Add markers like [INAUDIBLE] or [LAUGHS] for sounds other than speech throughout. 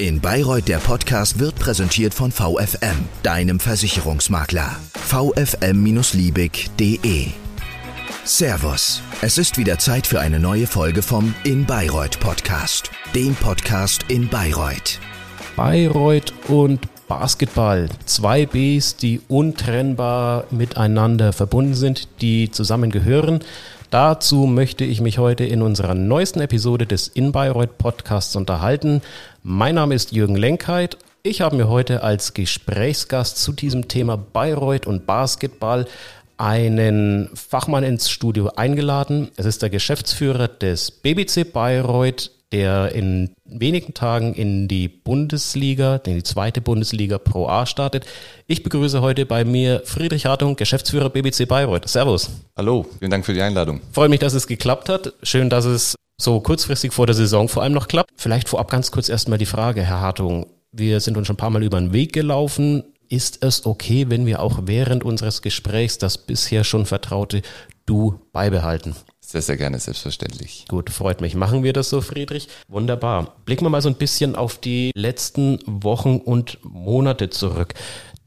In Bayreuth der Podcast wird präsentiert von VFM, deinem Versicherungsmakler. vfm-liebig.de Servus, es ist wieder Zeit für eine neue Folge vom In Bayreuth Podcast, dem Podcast in Bayreuth. Bayreuth und Basketball, zwei Bs, die untrennbar miteinander verbunden sind, die zusammengehören. Dazu möchte ich mich heute in unserer neuesten Episode des In Bayreuth Podcasts unterhalten. Mein Name ist Jürgen Lenkheit. Ich habe mir heute als Gesprächsgast zu diesem Thema Bayreuth und Basketball einen Fachmann ins Studio eingeladen. Es ist der Geschäftsführer des BBC Bayreuth, der in wenigen Tagen in die Bundesliga, in die zweite Bundesliga Pro A startet. Ich begrüße heute bei mir Friedrich Hartung, Geschäftsführer BBC Bayreuth. Servus. Hallo, vielen Dank für die Einladung. Freue mich, dass es geklappt hat. Schön, dass es so kurzfristig vor der Saison vor allem noch klappt. Vielleicht vorab ganz kurz erstmal die Frage, Herr Hartung. Wir sind uns schon ein paar Mal über den Weg gelaufen. Ist es okay, wenn wir auch während unseres Gesprächs das bisher schon vertraute Du beibehalten? Sehr, sehr gerne, selbstverständlich. Gut, freut mich. Machen wir das so, Friedrich? Wunderbar. Blicken wir mal so ein bisschen auf die letzten Wochen und Monate zurück.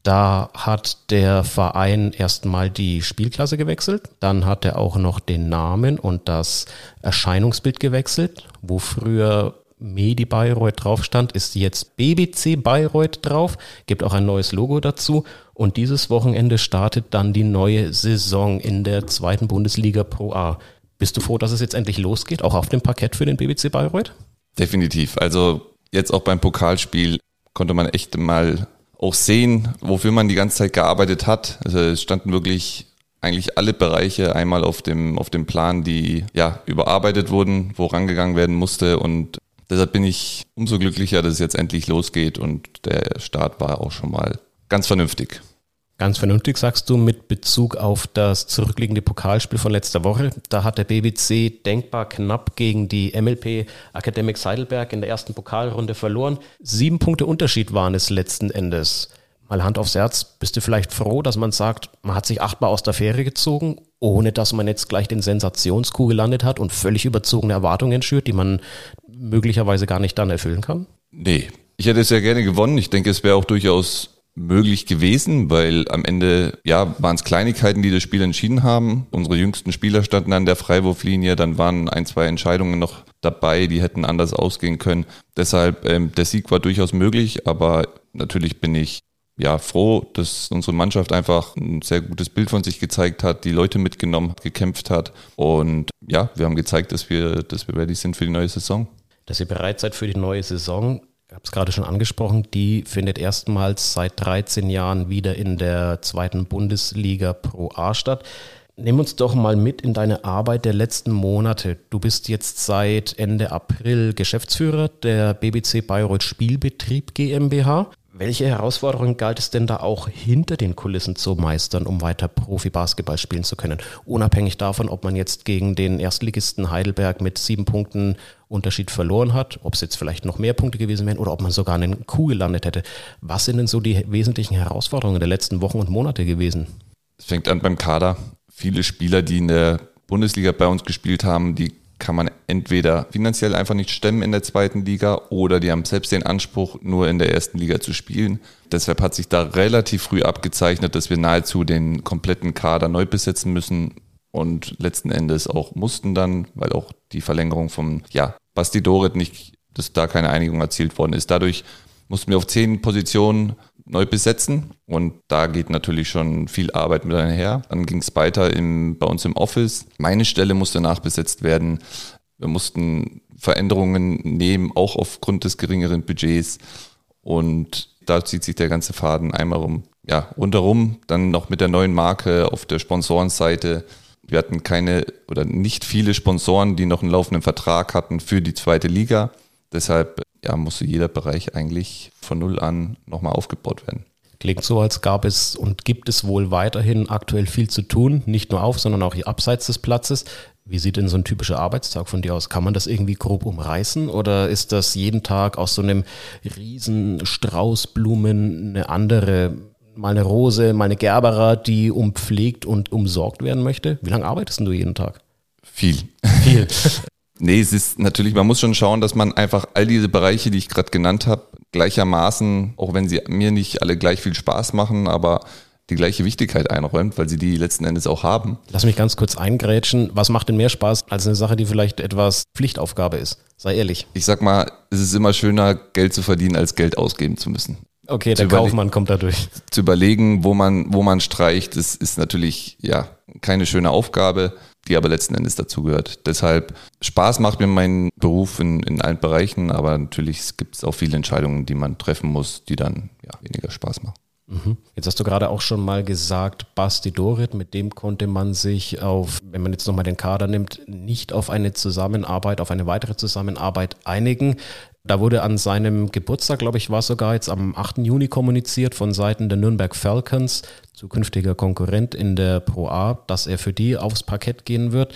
Da hat der Verein erstmal die Spielklasse gewechselt, dann hat er auch noch den Namen und das Erscheinungsbild gewechselt, wo früher Medi Bayreuth drauf stand, ist jetzt BBC Bayreuth drauf, gibt auch ein neues Logo dazu und dieses Wochenende startet dann die neue Saison in der zweiten Bundesliga Pro A. Bist du froh, dass es jetzt endlich losgeht, auch auf dem Parkett für den BBC Bayreuth? Definitiv. Also jetzt auch beim Pokalspiel konnte man echt mal auch sehen, wofür man die ganze Zeit gearbeitet hat. Also es standen wirklich eigentlich alle Bereiche einmal auf dem, auf dem Plan, die ja überarbeitet wurden, wo rangegangen werden musste. Und deshalb bin ich umso glücklicher, dass es jetzt endlich losgeht und der Start war auch schon mal ganz vernünftig. Ganz vernünftig sagst du mit Bezug auf das zurückliegende Pokalspiel von letzter Woche. Da hat der BBC denkbar knapp gegen die MLP Academics Heidelberg in der ersten Pokalrunde verloren. Sieben Punkte Unterschied waren es letzten Endes. Mal Hand aufs Herz, bist du vielleicht froh, dass man sagt, man hat sich achtbar aus der Fähre gezogen, ohne dass man jetzt gleich den Sensationskuh gelandet hat und völlig überzogene Erwartungen schürt, die man möglicherweise gar nicht dann erfüllen kann? Nee, ich hätte sehr gerne gewonnen. Ich denke, es wäre auch durchaus möglich gewesen, weil am Ende ja waren es Kleinigkeiten, die das Spiel entschieden haben. Unsere jüngsten Spieler standen an der Freiwurflinie, dann waren ein, zwei Entscheidungen noch dabei, die hätten anders ausgehen können. Deshalb ähm, der Sieg war durchaus möglich, aber natürlich bin ich ja froh, dass unsere Mannschaft einfach ein sehr gutes Bild von sich gezeigt hat, die Leute mitgenommen, gekämpft hat und ja, wir haben gezeigt, dass wir, dass wir ready sind für die neue Saison. Dass ihr bereit seid für die neue Saison habe es gerade schon angesprochen, die findet erstmals seit 13 Jahren wieder in der zweiten Bundesliga Pro A statt. Nimm uns doch mal mit in deine Arbeit der letzten Monate. Du bist jetzt seit Ende April Geschäftsführer der BBC Bayreuth Spielbetrieb GmbH. Welche Herausforderungen galt es denn da auch hinter den Kulissen zu meistern, um weiter Profi-Basketball spielen zu können? Unabhängig davon, ob man jetzt gegen den Erstligisten Heidelberg mit sieben Punkten Unterschied verloren hat, ob es jetzt vielleicht noch mehr Punkte gewesen wären oder ob man sogar einen Kuh gelandet hätte. Was sind denn so die wesentlichen Herausforderungen der letzten Wochen und Monate gewesen? Es fängt an beim Kader. Viele Spieler, die in der Bundesliga bei uns gespielt haben, die kann man entweder finanziell einfach nicht stemmen in der zweiten Liga oder die haben selbst den Anspruch, nur in der ersten Liga zu spielen. Deshalb hat sich da relativ früh abgezeichnet, dass wir nahezu den kompletten Kader neu besetzen müssen und letzten Endes auch mussten dann, weil auch die Verlängerung vom ja, Basti Doret nicht, dass da keine Einigung erzielt worden ist. Dadurch mussten wir auf zehn Positionen neu besetzen und da geht natürlich schon viel Arbeit mit einher. Dann ging es weiter im, bei uns im Office. Meine Stelle musste nachbesetzt werden. Wir mussten Veränderungen nehmen, auch aufgrund des geringeren Budgets und da zieht sich der ganze Faden einmal rum. Ja, rundherum, dann noch mit der neuen Marke auf der Sponsorenseite. Wir hatten keine oder nicht viele Sponsoren, die noch einen laufenden Vertrag hatten für die zweite Liga. Deshalb ja, musste jeder Bereich eigentlich von Null an nochmal aufgebaut werden. Klingt so, als gab es und gibt es wohl weiterhin aktuell viel zu tun, nicht nur auf, sondern auch abseits des Platzes. Wie sieht denn so ein typischer Arbeitstag von dir aus? Kann man das irgendwie grob umreißen oder ist das jeden Tag aus so einem riesen Strauß Blumen eine andere, mal eine Rose, mal eine Gerbera, die umpflegt und umsorgt werden möchte? Wie lange arbeitest du jeden Tag? Viel. Viel. [LAUGHS] Nee, es ist natürlich, man muss schon schauen, dass man einfach all diese Bereiche, die ich gerade genannt habe, gleichermaßen, auch wenn sie mir nicht alle gleich viel Spaß machen, aber die gleiche Wichtigkeit einräumt, weil sie die letzten Endes auch haben. Lass mich ganz kurz eingrätschen. Was macht denn mehr Spaß als eine Sache, die vielleicht etwas Pflichtaufgabe ist? Sei ehrlich. Ich sag mal, es ist immer schöner, Geld zu verdienen, als Geld ausgeben zu müssen. Okay, der Kaufmann kommt dadurch. Zu überlegen, wo man, wo man streicht, das ist natürlich ja keine schöne Aufgabe, die aber letzten Endes dazugehört. Deshalb Spaß macht mir mein Beruf in, in allen Bereichen, aber natürlich gibt es auch viele Entscheidungen, die man treffen muss, die dann ja, weniger Spaß machen. Mhm. Jetzt hast du gerade auch schon mal gesagt, Basti Dorit, mit dem konnte man sich auf, wenn man jetzt nochmal den Kader nimmt, nicht auf eine Zusammenarbeit, auf eine weitere Zusammenarbeit einigen. Da wurde an seinem Geburtstag, glaube ich, war sogar jetzt am 8. Juni kommuniziert von Seiten der Nürnberg Falcons, zukünftiger Konkurrent in der Pro A, dass er für die aufs Parkett gehen wird.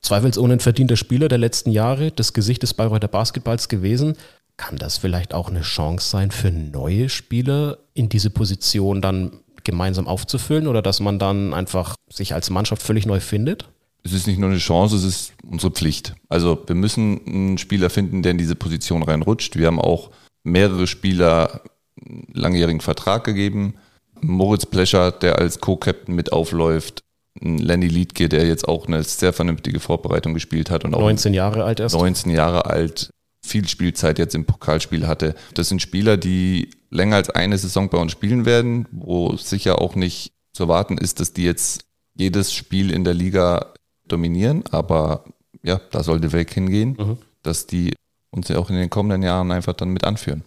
Zweifelsohne ein verdienter Spieler der letzten Jahre, das Gesicht des Bayreuther Basketballs gewesen. Kann das vielleicht auch eine Chance sein für neue Spieler in diese Position dann gemeinsam aufzufüllen oder dass man dann einfach sich als Mannschaft völlig neu findet? Es ist nicht nur eine Chance, es ist unsere Pflicht. Also wir müssen einen Spieler finden, der in diese Position reinrutscht. Wir haben auch mehrere Spieler einen langjährigen Vertrag gegeben. Moritz Plescher, der als Co-Captain mit aufläuft. Lenny Liedke, der jetzt auch eine sehr vernünftige Vorbereitung gespielt hat. Und auch 19 Jahre alt erst. 19 Jahre alt, viel Spielzeit jetzt im Pokalspiel hatte. Das sind Spieler, die länger als eine Saison bei uns spielen werden, wo sicher auch nicht zu erwarten ist, dass die jetzt jedes Spiel in der Liga dominieren, aber ja, da sollte Weg hingehen, mhm. dass die uns ja auch in den kommenden Jahren einfach dann mit anführen.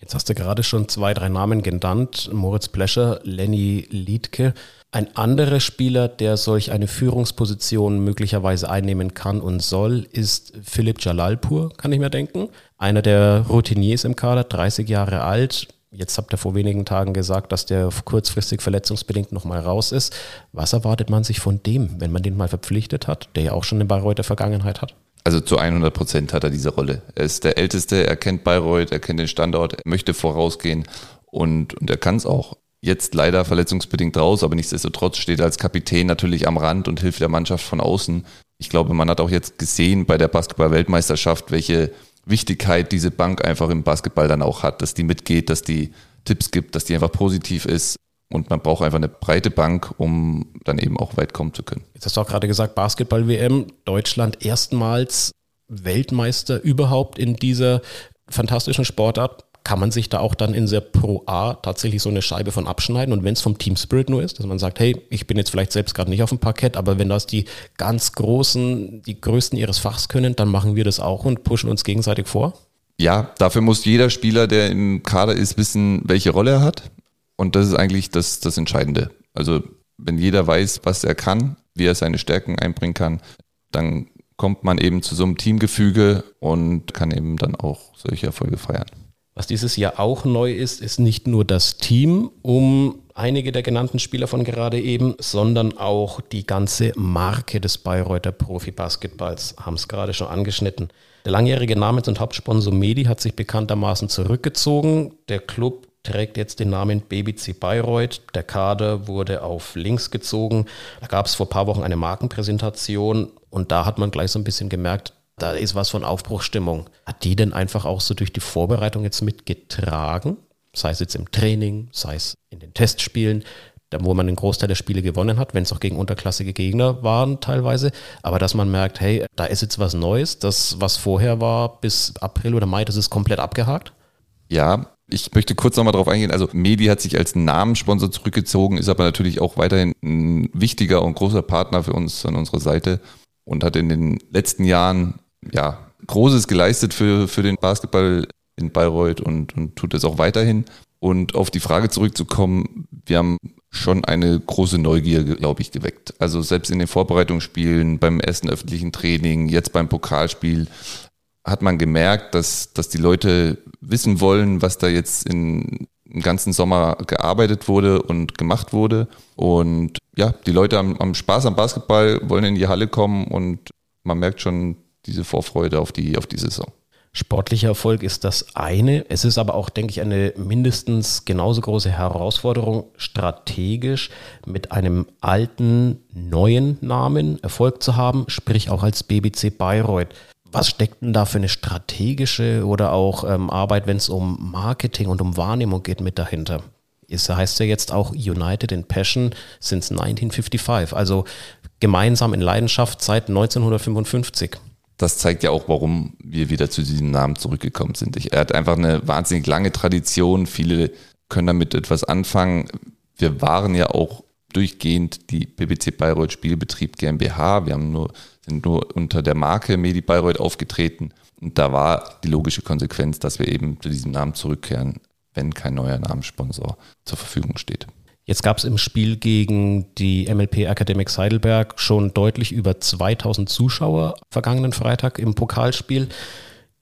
Jetzt hast du gerade schon zwei, drei Namen genannt. Moritz Plescher, Lenny Liedke. Ein anderer Spieler, der solch eine Führungsposition möglicherweise einnehmen kann und soll, ist Philipp Jalalpur, kann ich mir denken. Einer der Routiniers im Kader, 30 Jahre alt. Jetzt habt ihr vor wenigen Tagen gesagt, dass der kurzfristig verletzungsbedingt nochmal raus ist. Was erwartet man sich von dem, wenn man den mal verpflichtet hat, der ja auch schon eine Bayreuther Vergangenheit hat? Also zu 100 Prozent hat er diese Rolle. Er ist der Älteste, er kennt Bayreuth, er kennt den Standort, er möchte vorausgehen und, und er kann es auch jetzt leider verletzungsbedingt raus, aber nichtsdestotrotz steht er als Kapitän natürlich am Rand und hilft der Mannschaft von außen. Ich glaube, man hat auch jetzt gesehen bei der Basketball-Weltmeisterschaft, welche Wichtigkeit diese Bank einfach im Basketball dann auch hat, dass die mitgeht, dass die Tipps gibt, dass die einfach positiv ist. Und man braucht einfach eine breite Bank, um dann eben auch weit kommen zu können. Jetzt hast du auch gerade gesagt, Basketball-WM, Deutschland erstmals Weltmeister überhaupt in dieser fantastischen Sportart kann man sich da auch dann in der Pro A tatsächlich so eine Scheibe von abschneiden und wenn es vom Team Spirit nur ist, dass man sagt, hey, ich bin jetzt vielleicht selbst gerade nicht auf dem Parkett, aber wenn das die ganz großen, die größten ihres Fachs können, dann machen wir das auch und pushen uns gegenseitig vor? Ja, dafür muss jeder Spieler, der im Kader ist, wissen, welche Rolle er hat. Und das ist eigentlich das, das Entscheidende. Also wenn jeder weiß, was er kann, wie er seine Stärken einbringen kann, dann kommt man eben zu so einem Teamgefüge und kann eben dann auch solche Erfolge feiern. Was dieses Jahr auch neu ist, ist nicht nur das Team um einige der genannten Spieler von gerade eben, sondern auch die ganze Marke des Bayreuther Profi-Basketballs, haben es gerade schon angeschnitten. Der langjährige Namens- und Hauptsponsor Medi hat sich bekanntermaßen zurückgezogen. Der Club trägt jetzt den Namen BBC Bayreuth. Der Kader wurde auf links gezogen. Da gab es vor ein paar Wochen eine Markenpräsentation und da hat man gleich so ein bisschen gemerkt, da ist was von Aufbruchstimmung. Hat die denn einfach auch so durch die Vorbereitung jetzt mitgetragen? Sei es jetzt im Training, sei es in den Testspielen, wo man den Großteil der Spiele gewonnen hat, wenn es auch gegen unterklassige Gegner waren teilweise. Aber dass man merkt, hey, da ist jetzt was Neues, das, was vorher war bis April oder Mai, das ist komplett abgehakt? Ja, ich möchte kurz nochmal darauf eingehen. Also Medi hat sich als Namenssponsor zurückgezogen, ist aber natürlich auch weiterhin ein wichtiger und großer Partner für uns an unserer Seite und hat in den letzten Jahren ja, Großes geleistet für, für den Basketball in Bayreuth und, und tut es auch weiterhin. Und auf die Frage zurückzukommen, wir haben schon eine große Neugier, glaube ich, geweckt. Also selbst in den Vorbereitungsspielen, beim ersten öffentlichen Training, jetzt beim Pokalspiel, hat man gemerkt, dass, dass die Leute wissen wollen, was da jetzt in, im ganzen Sommer gearbeitet wurde und gemacht wurde. Und ja, die Leute haben, haben Spaß am Basketball, wollen in die Halle kommen und man merkt schon, diese Vorfreude auf die, auf die Saison. Sportlicher Erfolg ist das eine. Es ist aber auch, denke ich, eine mindestens genauso große Herausforderung, strategisch mit einem alten, neuen Namen Erfolg zu haben, sprich auch als BBC Bayreuth. Was steckt denn da für eine strategische oder auch ähm, Arbeit, wenn es um Marketing und um Wahrnehmung geht, mit dahinter? Ist, heißt ja jetzt auch United in Passion since 1955, also gemeinsam in Leidenschaft seit 1955 das zeigt ja auch, warum wir wieder zu diesem Namen zurückgekommen sind. er hat einfach eine wahnsinnig lange Tradition. Viele können damit etwas anfangen. Wir waren ja auch durchgehend die BBC Bayreuth Spielbetrieb GmbH. Wir haben nur, sind nur unter der Marke Medi Bayreuth aufgetreten. Und da war die logische Konsequenz, dass wir eben zu diesem Namen zurückkehren, wenn kein neuer Namenssponsor zur Verfügung steht. Jetzt gab es im Spiel gegen die MLP Academics Heidelberg schon deutlich über 2000 Zuschauer vergangenen Freitag im Pokalspiel.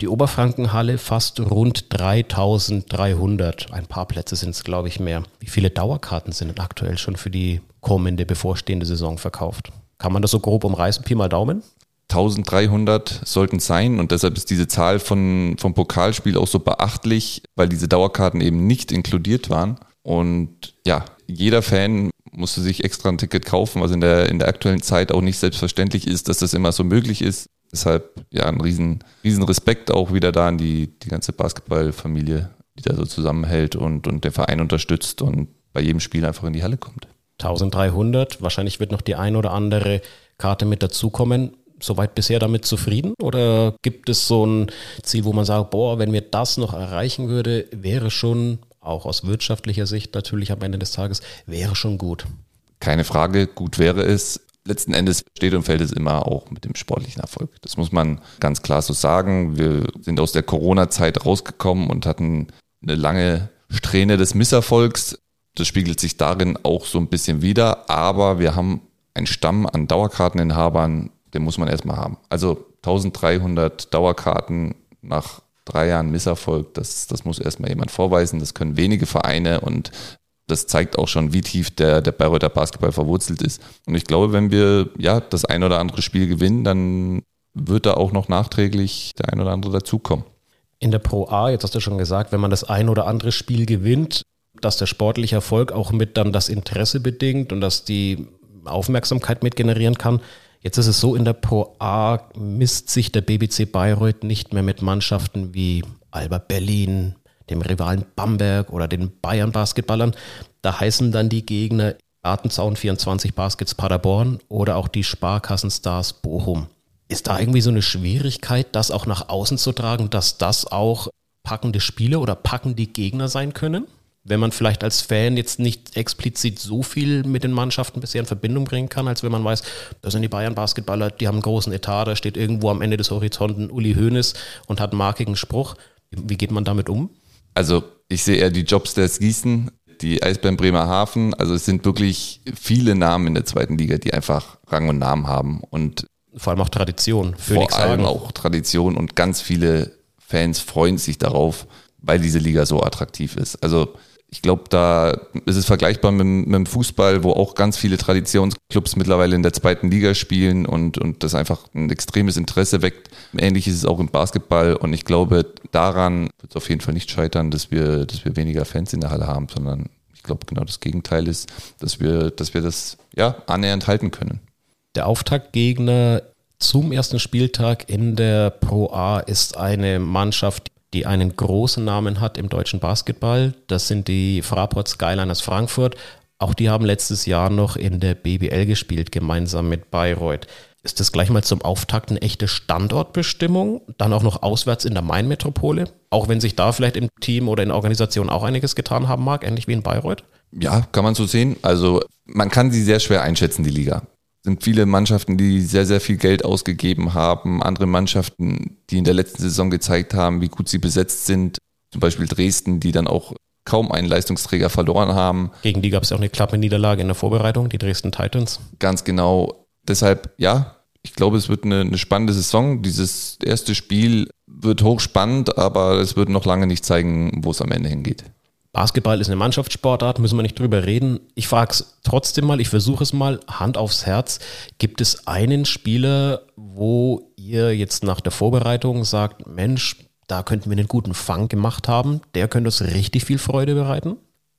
Die Oberfrankenhalle fast rund 3300. Ein paar Plätze sind es, glaube ich, mehr. Wie viele Dauerkarten sind aktuell schon für die kommende, bevorstehende Saison verkauft? Kann man das so grob umreißen? Pi mal Daumen? 1300 sollten sein und deshalb ist diese Zahl von, vom Pokalspiel auch so beachtlich, weil diese Dauerkarten eben nicht inkludiert waren. Und ja, jeder Fan musste sich extra ein Ticket kaufen, was in der, in der aktuellen Zeit auch nicht selbstverständlich ist, dass das immer so möglich ist. Deshalb ja ein riesen, riesen Respekt auch wieder da an die, die ganze Basketballfamilie, die da so zusammenhält und, und der Verein unterstützt und bei jedem Spiel einfach in die Halle kommt. 1300, wahrscheinlich wird noch die ein oder andere Karte mit dazukommen. Soweit bisher damit zufrieden? Oder gibt es so ein Ziel, wo man sagt, boah, wenn wir das noch erreichen würde, wäre schon auch aus wirtschaftlicher Sicht natürlich am Ende des Tages, wäre schon gut. Keine Frage, gut wäre es. Letzten Endes steht und fällt es immer auch mit dem sportlichen Erfolg. Das muss man ganz klar so sagen. Wir sind aus der Corona-Zeit rausgekommen und hatten eine lange Strähne des Misserfolgs. Das spiegelt sich darin auch so ein bisschen wieder, aber wir haben einen Stamm an Dauerkarteninhabern, den muss man erstmal haben. Also 1300 Dauerkarten nach drei Jahren Misserfolg, das, das muss erstmal jemand vorweisen. Das können wenige Vereine und das zeigt auch schon, wie tief der, der Bayreuther Basketball verwurzelt ist. Und ich glaube, wenn wir ja das ein oder andere Spiel gewinnen, dann wird da auch noch nachträglich der ein oder andere dazukommen. In der Pro A, jetzt hast du schon gesagt, wenn man das ein oder andere Spiel gewinnt, dass der sportliche Erfolg auch mit dann das Interesse bedingt und dass die Aufmerksamkeit mit generieren kann. Jetzt ist es so, in der Pro A misst sich der BBC Bayreuth nicht mehr mit Mannschaften wie Alba Berlin, dem Rivalen Bamberg oder den Bayern Basketballern. Da heißen dann die Gegner Artenzaun 24 Baskets Paderborn oder auch die Sparkassenstars Bochum. Ist da irgendwie so eine Schwierigkeit, das auch nach außen zu tragen, dass das auch packende Spiele oder packende Gegner sein können? Wenn man vielleicht als Fan jetzt nicht explizit so viel mit den Mannschaften bisher in Verbindung bringen kann, als wenn man weiß, das sind die Bayern-Basketballer, die haben einen großen Etat, da steht irgendwo am Ende des Horizonten Uli Hoeneß und hat einen markigen Spruch. Wie geht man damit um? Also ich sehe eher die Jobs des Gießen, die Eisbären Bremerhaven. Also es sind wirklich viele Namen in der zweiten Liga, die einfach Rang und Namen haben und vor allem auch Tradition. Vor allem auch Tradition und ganz viele Fans freuen sich darauf, weil diese Liga so attraktiv ist. Also ich glaube, da ist es vergleichbar mit, mit, dem Fußball, wo auch ganz viele Traditionsclubs mittlerweile in der zweiten Liga spielen und, und das einfach ein extremes Interesse weckt. Ähnlich ist es auch im Basketball und ich glaube, daran wird es auf jeden Fall nicht scheitern, dass wir, dass wir weniger Fans in der Halle haben, sondern ich glaube, genau das Gegenteil ist, dass wir, dass wir das ja annähernd halten können. Der Auftaktgegner zum ersten Spieltag in der Pro A ist eine Mannschaft, die einen großen Namen hat im deutschen Basketball. Das sind die Fraport Skyliners Frankfurt. Auch die haben letztes Jahr noch in der BBL gespielt, gemeinsam mit Bayreuth. Ist das gleich mal zum Auftakt eine echte Standortbestimmung? Dann auch noch auswärts in der Main-Metropole? Auch wenn sich da vielleicht im Team oder in der Organisation auch einiges getan haben mag, ähnlich wie in Bayreuth? Ja, kann man so sehen. Also man kann sie sehr schwer einschätzen, die Liga sind viele Mannschaften, die sehr, sehr viel Geld ausgegeben haben. Andere Mannschaften, die in der letzten Saison gezeigt haben, wie gut sie besetzt sind. Zum Beispiel Dresden, die dann auch kaum einen Leistungsträger verloren haben. Gegen die gab es auch eine klappe Niederlage in der Vorbereitung, die Dresden Titans. Ganz genau. Deshalb, ja, ich glaube, es wird eine, eine spannende Saison. Dieses erste Spiel wird hochspannend, aber es wird noch lange nicht zeigen, wo es am Ende hingeht. Basketball ist eine Mannschaftssportart, müssen wir nicht drüber reden. Ich frage es trotzdem mal, ich versuche es mal, Hand aufs Herz. Gibt es einen Spieler, wo ihr jetzt nach der Vorbereitung sagt, Mensch, da könnten wir einen guten Fang gemacht haben, der könnte uns richtig viel Freude bereiten?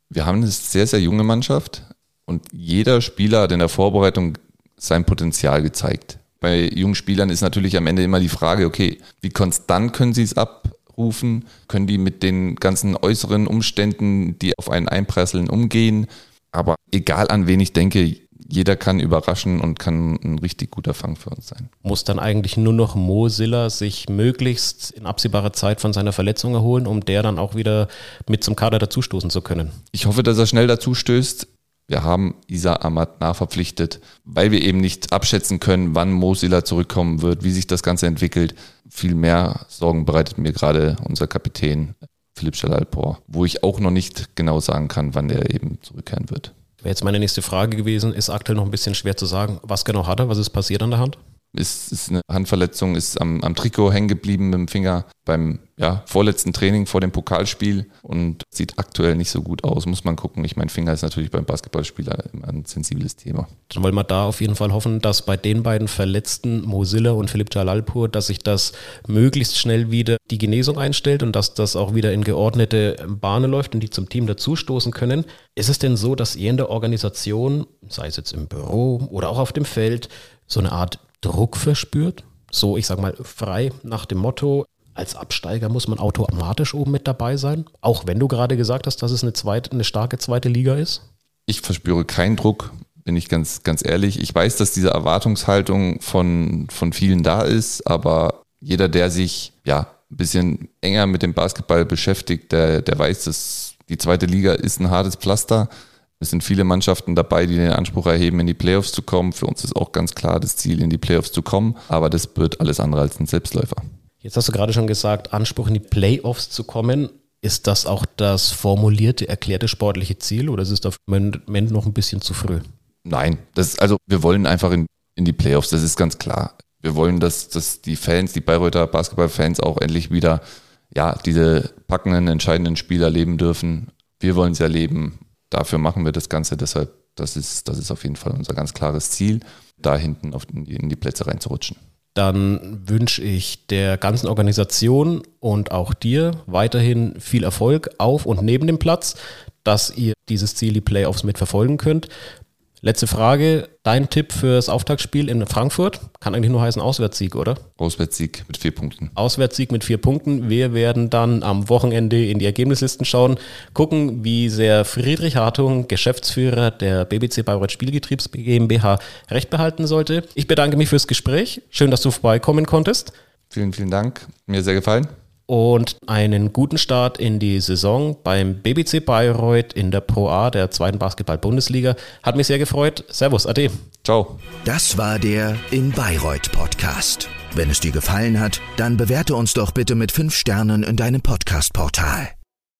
Wir haben eine sehr, sehr junge Mannschaft und jeder Spieler hat in der Vorbereitung sein Potenzial gezeigt. Bei jungen Spielern ist natürlich am Ende immer die Frage, okay, wie konstant können sie es abrufen? Können die mit den ganzen äußeren Umständen, die auf einen einprasseln, umgehen? Aber egal an wen ich denke, jeder kann überraschen und kann ein richtig guter Fang für uns sein. Muss dann eigentlich nur noch Mo Silla sich möglichst in absehbarer Zeit von seiner Verletzung erholen, um der dann auch wieder mit zum Kader dazustoßen zu können? Ich hoffe, dass er schnell dazustößt. Wir haben Isa Ahmad nachverpflichtet, weil wir eben nicht abschätzen können, wann Mo Silla zurückkommen wird, wie sich das Ganze entwickelt. Viel mehr Sorgen bereitet mir gerade unser Kapitän Philipp Schalalpor, wo ich auch noch nicht genau sagen kann, wann der eben zurückkehren wird. Wäre jetzt meine nächste Frage gewesen, ist aktuell noch ein bisschen schwer zu sagen, was genau hat er, was ist passiert an der Hand? Ist, ist eine Handverletzung, ist am, am Trikot hängen geblieben mit dem Finger beim ja, vorletzten Training vor dem Pokalspiel und sieht aktuell nicht so gut aus. Muss man gucken. Ich mein Finger ist natürlich beim Basketballspieler ein sensibles Thema. Dann wollen wir da auf jeden Fall hoffen, dass bei den beiden Verletzten, Mosilla und Philipp Jalalpur, dass sich das möglichst schnell wieder die Genesung einstellt und dass das auch wieder in geordnete Bahnen läuft und die zum Team dazustoßen können. Ist es denn so, dass ihr in der Organisation, sei es jetzt im Büro oder auch auf dem Feld, so eine Art Druck verspürt. So, ich sag mal, frei nach dem Motto, als Absteiger muss man automatisch oben mit dabei sein. Auch wenn du gerade gesagt hast, dass es eine, zweite, eine starke zweite Liga ist. Ich verspüre keinen Druck, bin ich ganz, ganz ehrlich. Ich weiß, dass diese Erwartungshaltung von, von vielen da ist, aber jeder, der sich ja ein bisschen enger mit dem Basketball beschäftigt, der, der weiß, dass die zweite Liga ist ein hartes Pflaster. Es sind viele Mannschaften dabei, die den Anspruch erheben, in die Playoffs zu kommen. Für uns ist auch ganz klar das Ziel, in die Playoffs zu kommen. Aber das wird alles andere als ein Selbstläufer. Jetzt hast du gerade schon gesagt, Anspruch in die Playoffs zu kommen. Ist das auch das formulierte, erklärte sportliche Ziel oder ist es auf dem Moment noch ein bisschen zu früh? Nein, das also wir wollen einfach in, in die Playoffs, das ist ganz klar. Wir wollen, dass, dass die Fans, die Bayreuther Basketballfans auch endlich wieder ja, diese packenden, entscheidenden Spiele erleben dürfen. Wir wollen sie erleben dafür machen wir das Ganze. Deshalb, das ist, das ist auf jeden Fall unser ganz klares Ziel, da hinten auf, in, in die Plätze reinzurutschen. Dann wünsche ich der ganzen Organisation und auch dir weiterhin viel Erfolg auf und neben dem Platz, dass ihr dieses Ziel, die Playoffs, mitverfolgen könnt. Letzte Frage. Dein Tipp fürs Auftaktspiel in Frankfurt? Kann eigentlich nur heißen Auswärtssieg, oder? Auswärtssieg mit vier Punkten. Auswärtssieg mit vier Punkten. Wir werden dann am Wochenende in die Ergebnislisten schauen, gucken, wie sehr Friedrich Hartung, Geschäftsführer der BBC Bayreuth Spielgetriebs GmbH, recht behalten sollte. Ich bedanke mich fürs Gespräch. Schön, dass du vorbeikommen konntest. Vielen, vielen Dank. Mir sehr gefallen und einen guten Start in die Saison beim BBC Bayreuth in der Pro A der zweiten Basketball-Bundesliga. Hat mich sehr gefreut. Servus, Ade. Ciao. Das war der In Bayreuth Podcast. Wenn es dir gefallen hat, dann bewerte uns doch bitte mit fünf Sternen in deinem Podcast-Portal.